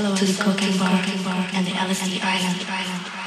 solo to the cocaine bar and the LSD island. island.